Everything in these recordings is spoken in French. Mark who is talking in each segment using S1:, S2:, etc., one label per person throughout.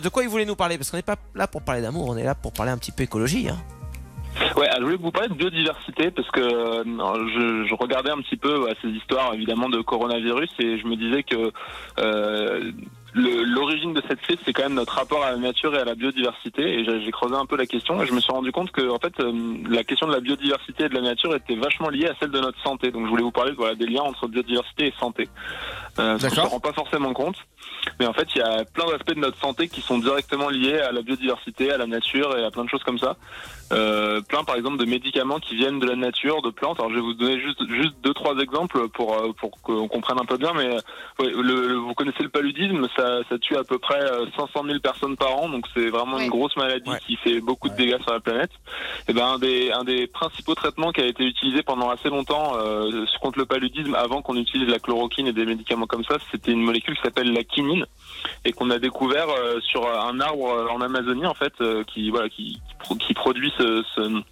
S1: de quoi il voulait nous parler? Parce qu'on n'est pas là pour parler d'amour, on est là pour parler un petit peu écologie. Hein.
S2: Ouais, je voulais vous parler de biodiversité parce que euh, je, regardais un petit peu ces histoires évidemment de coronavirus et je me disais que euh, l'origine de cette crise, c'est quand même notre rapport à la nature et à la biodiversité. Et j'ai creusé un peu la question et je me suis rendu compte que, en fait, euh, la question de la biodiversité et de la nature était vachement liée à celle de notre santé. Donc, je voulais vous parler voilà, des liens entre biodiversité et santé. Euh, on ne rend pas forcément compte. Mais en fait, il y a plein d'aspects de notre santé qui sont directement liés à la biodiversité, à la nature et à plein de choses comme ça. Euh, plein, par exemple, de médicaments qui viennent de la nature, de plantes. Alors, je vais vous donner juste, juste deux, trois exemples pour, euh, pour qu'on comprenne un peu bien. Mais le, vous connaissez le paludisme, ça, ça, tue à peu près 500 euh, 000 personnes par an. Donc, c'est vraiment une grosse maladie qui fait beaucoup de dégâts sur la planète. Et eh ben, un des, un des principaux traitements qui a été utilisé pendant assez longtemps euh, contre le paludisme, avant qu'on utilise la chloroquine et des médicaments comme ça, c'était une molécule qui s'appelle la quinine et qu'on a découvert euh, sur un arbre en Amazonie en fait euh, qui voilà qui, qui produit ce, ce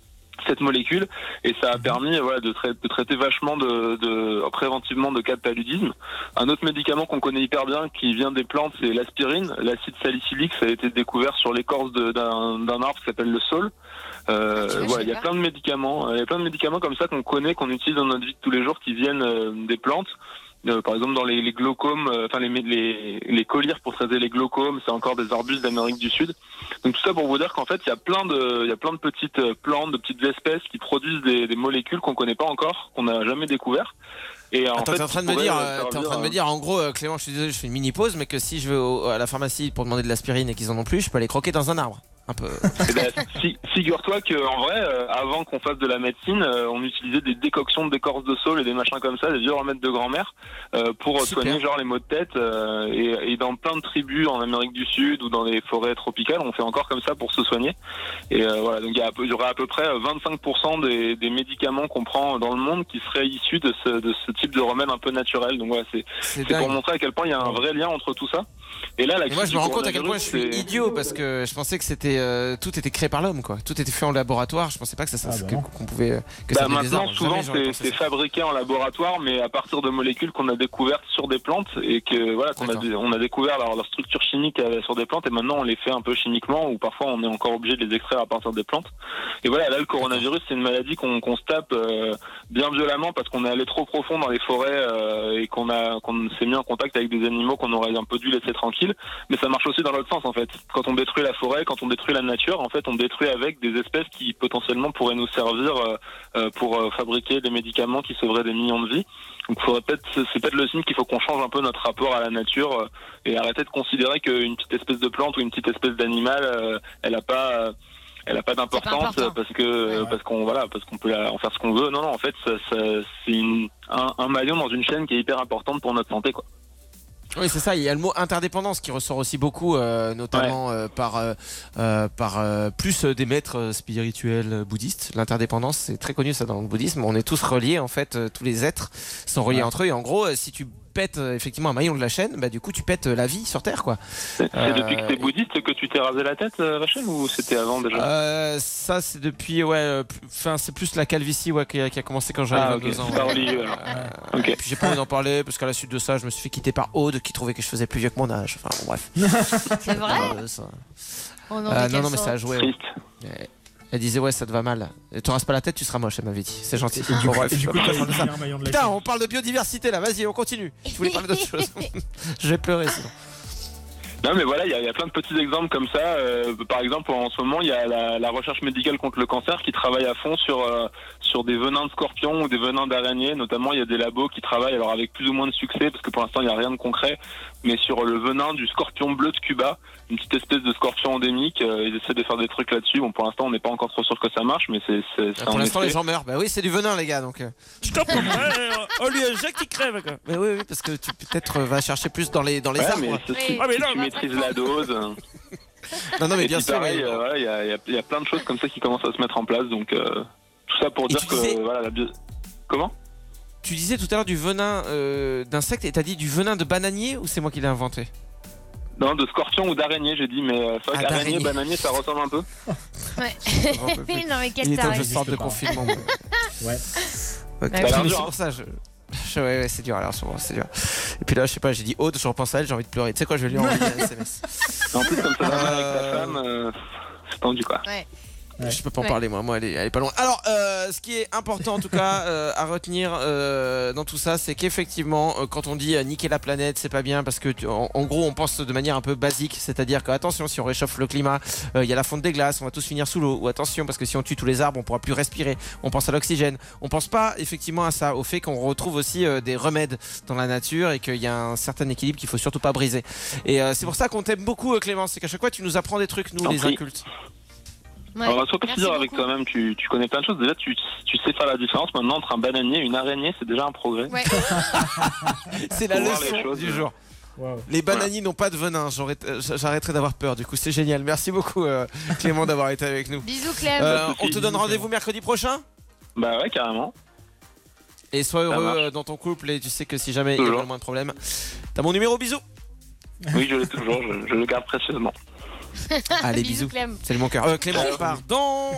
S2: cette molécule et ça a permis voilà, de, de traiter vachement de, de, préventivement de cas de paludisme. Un autre médicament qu'on connaît hyper bien qui vient des plantes, c'est l'aspirine. L'acide salicylique, ça a été découvert sur l'écorce d'un arbre qui s'appelle le saule. Euh, ah, voilà, il y a plein de médicaments, il y a plein de médicaments comme ça qu'on connaît, qu'on utilise dans notre vie de tous les jours, qui viennent euh, des plantes. Euh, par exemple, dans les, les glaucomes, euh, enfin les, les, les collyres pour traiter les glaucomes, c'est encore des arbustes d'Amérique du Sud. Donc tout ça pour vous dire qu'en fait, il y a plein de, il y a plein de petites euh, plantes, de petites espèces qui produisent des, des molécules qu'on connaît pas encore, qu'on n'a jamais découvert.
S1: Et en fait, t'es en train de me dire, en train de me dire, en gros, Clément, je suis désolé, je fais une mini pause, mais que si je vais à la pharmacie pour demander de l'aspirine et qu'ils en ont plus, je peux aller croquer dans un arbre un peu.
S2: Eh ben, figure-toi qu'en vrai, euh, avant qu'on fasse de la médecine, euh, on utilisait des décoctions d'écorce de saule et des machins comme ça, des vieux remèdes de grand-mère, euh, pour soigner genre les maux de tête. Et, et, dans plein de tribus en Amérique du Sud ou dans les forêts tropicales, on fait encore comme ça pour se soigner. Et voilà, donc il y, aurait à peu près 25% des, des médicaments qu'on prend dans le monde qui seraient issus de ce, de ce type de remède un peu naturel. Donc voilà, c'est pour montrer à quel point il y a un vrai lien entre tout ça.
S1: Et là, la moi, je me rends compte à quel point je suis idiot parce que je pensais que c'était euh, tout était créé par l'homme, quoi. Tout était fait en laboratoire. Je pensais pas que ça, ah qu'on pouvait. Que
S2: bah, maintenant, souvent, c'est fabriqué en laboratoire, mais à partir de molécules qu'on a découvertes sur des plantes et que voilà, qu'on a, on a découvert leur, leur, structure chimique euh, sur des plantes et maintenant on les fait un peu chimiquement ou parfois on est encore obligé de les extraire à partir des plantes. Et voilà, là, le coronavirus, c'est une maladie qu'on se tape euh, bien violemment parce qu'on est allé trop profond dans les forêts et qu'on a qu'on s'est mis en contact avec des animaux qu'on aurait un peu dû laisser tranquilles mais ça marche aussi dans l'autre sens en fait. Quand on détruit la forêt, quand on détruit la nature, en fait, on détruit avec des espèces qui potentiellement pourraient nous servir euh, euh, pour euh, fabriquer des médicaments qui sauveraient des millions de vies. Donc, faudrait peut-être, c'est peut-être le signe qu'il faut qu'on change un peu notre rapport à la nature et arrêter de considérer qu'une petite espèce de plante ou une petite espèce d'animal, elle a pas elle a pas d'importance parce que parce qu'on voilà parce qu'on peut en faire ce qu'on veut. Non non en fait c'est un, un maillon dans une chaîne qui est hyper importante pour notre santé quoi.
S1: Oui, c'est ça. Il y a le mot interdépendance qui ressort aussi beaucoup, euh, notamment euh, par, euh, par plus des maîtres spirituels bouddhistes. L'interdépendance, c'est très connu ça dans le bouddhisme. On est tous reliés, en fait, tous les êtres sont reliés entre eux. Et en gros, si tu pètes euh, effectivement un maillon de la chaîne, bah, du coup, tu pètes euh, la vie sur Terre. quoi.
S2: C'est depuis que tu es bouddhiste que tu t'es rasé la tête, Rachel, ou c'était avant déjà?
S1: Ça, c'est depuis, ouais, enfin, c'est plus la calvitie ouais, qui, a, commencé quand j'avais ah, 22 ans. Et puis j'ai pas envie d'en parler parce qu'à la suite de ça, je me suis fait quitter par Aude qui trouvait que je faisais plus vieux que mon âge. Enfin, bon, bref.
S3: c'est vrai?
S1: Oh non, non, mais ça a joué. Elle disait ouais ça te va mal. Et tu rases pas la tête, tu seras moche, elle m'avait dit. C'est gentil.
S4: Et du coup,
S1: Putain, on parle de biodiversité là, vas-y, on continue. Je voulais parler d'autre chose. Je vais pleurer sinon.
S2: Non mais voilà, il y, a plein de petits exemples comme ça. Euh, par exemple, en ce moment, il y a la, recherche médicale contre le cancer qui travaille à fond sur euh, sur des venins de scorpions ou des venins d'araignées. Notamment, il y a des labos qui travaillent alors avec plus ou moins de succès parce que pour l'instant, il n'y a rien de concret, mais sur le venin du scorpion bleu de Cuba, une petite espèce de scorpion endémique. Euh, ils essaient de faire des trucs là-dessus. Bon, pour l'instant, on n'est pas encore trop sûr que ça marche, mais c'est.
S1: Pour l'instant, les gens meurent. Bah oui, c'est du venin, les gars. Donc. Stop. oh lui, Jacques qui crève. Quoi. Mais oui, oui, parce que tu peut-être vas chercher plus dans les dans les arbres.
S2: Ah, mais maîtrises la dose.
S1: non, non, mais bien sûr.
S2: Euh, il y, a plein de choses comme ça qui commencent à se mettre en place. Donc, euh, tout ça pour dire que voilà, la bio... Comment?
S1: Tu disais tout à l'heure du venin euh, d'insectes et t'as dit du venin de bananier ou c'est moi qui l'ai inventé?
S2: Non, de scorpion ou d'araignée, j'ai dit, mais euh, c'est vrai ah, qu'araignée, bananier, ça ressemble un peu.
S3: Ouais. non, mais quelle
S1: Il est sorte de confinement. ouais.
S4: Bah
S1: c'est pour ça, je... ouais, c'est dur, alors, c'est dur. Et puis là, je sais pas, j'ai dit Aude, je repense à elle, j'ai envie de pleurer. Tu sais quoi, je vais lui envoyer un SMS.
S2: En plus, comme ça mal avec ta
S1: Euh,
S2: femme, euh, c'est tendu quoi.
S3: Ouais.
S4: Ouais.
S1: Je peux pas en
S3: Ouais.
S1: parler moi, moi elle est, elle est pas loin. Alors, euh, ce qui est important en tout cas euh, à retenir euh, dans tout ça, c'est qu'effectivement, euh, quand on dit euh, niquer la planète, c'est pas bien parce que tu- en, en gros, on pense de manière un peu basique, c'est-à-dire que attention, si on réchauffe le climat, euh, il y a la fonte des glaces, on va tous finir sous l'eau. Ou attention, parce que si on tue tous les arbres, on pourra plus respirer. On pense à l'oxygène. On pense pas effectivement à ça, au fait qu'on retrouve aussi euh, des remèdes dans la nature et qu'il y a un certain équilibre qu'il faut surtout pas briser. Et euh, c'est pour ça qu'on t'aime beaucoup, euh, Clément. C'est qu'à chaque fois, tu nous apprends des trucs, nous, les
S2: prie.
S1: incultes.
S3: Ouais.
S2: Alors, sois pas si
S3: Merci
S2: dur avec toi-même, tu, tu connais plein de choses. Déjà, tu, tu sais faire la différence maintenant entre un bananier et une araignée, c'est déjà un progrès.
S3: Ouais.
S1: C'est la leçon
S2: choses.
S1: du jour.
S4: Waouh.
S1: Les bananiers n'ont pas de venin. Euh, J'arrêterai d'avoir peur. Du coup, c'est génial. Merci beaucoup, euh, Clément, d'avoir été avec nous.
S3: Bisous Clem.
S1: Euh,
S2: de
S1: on te donne rendez-vous mercredi prochain?
S2: Bah ouais, carrément.
S1: Et sois heureux
S2: marche.
S1: euh, dans ton couple. Et tu sais que si jamais il y a le moins de problèmes, t'as mon numéro. Bisous.
S2: Oui, je l'ai toujours, je, je le garde précieusement.
S1: Allez,
S3: Bisous
S1: bisous.
S3: Clem.
S1: Salut mon cœur. Euh, Clément, pardon.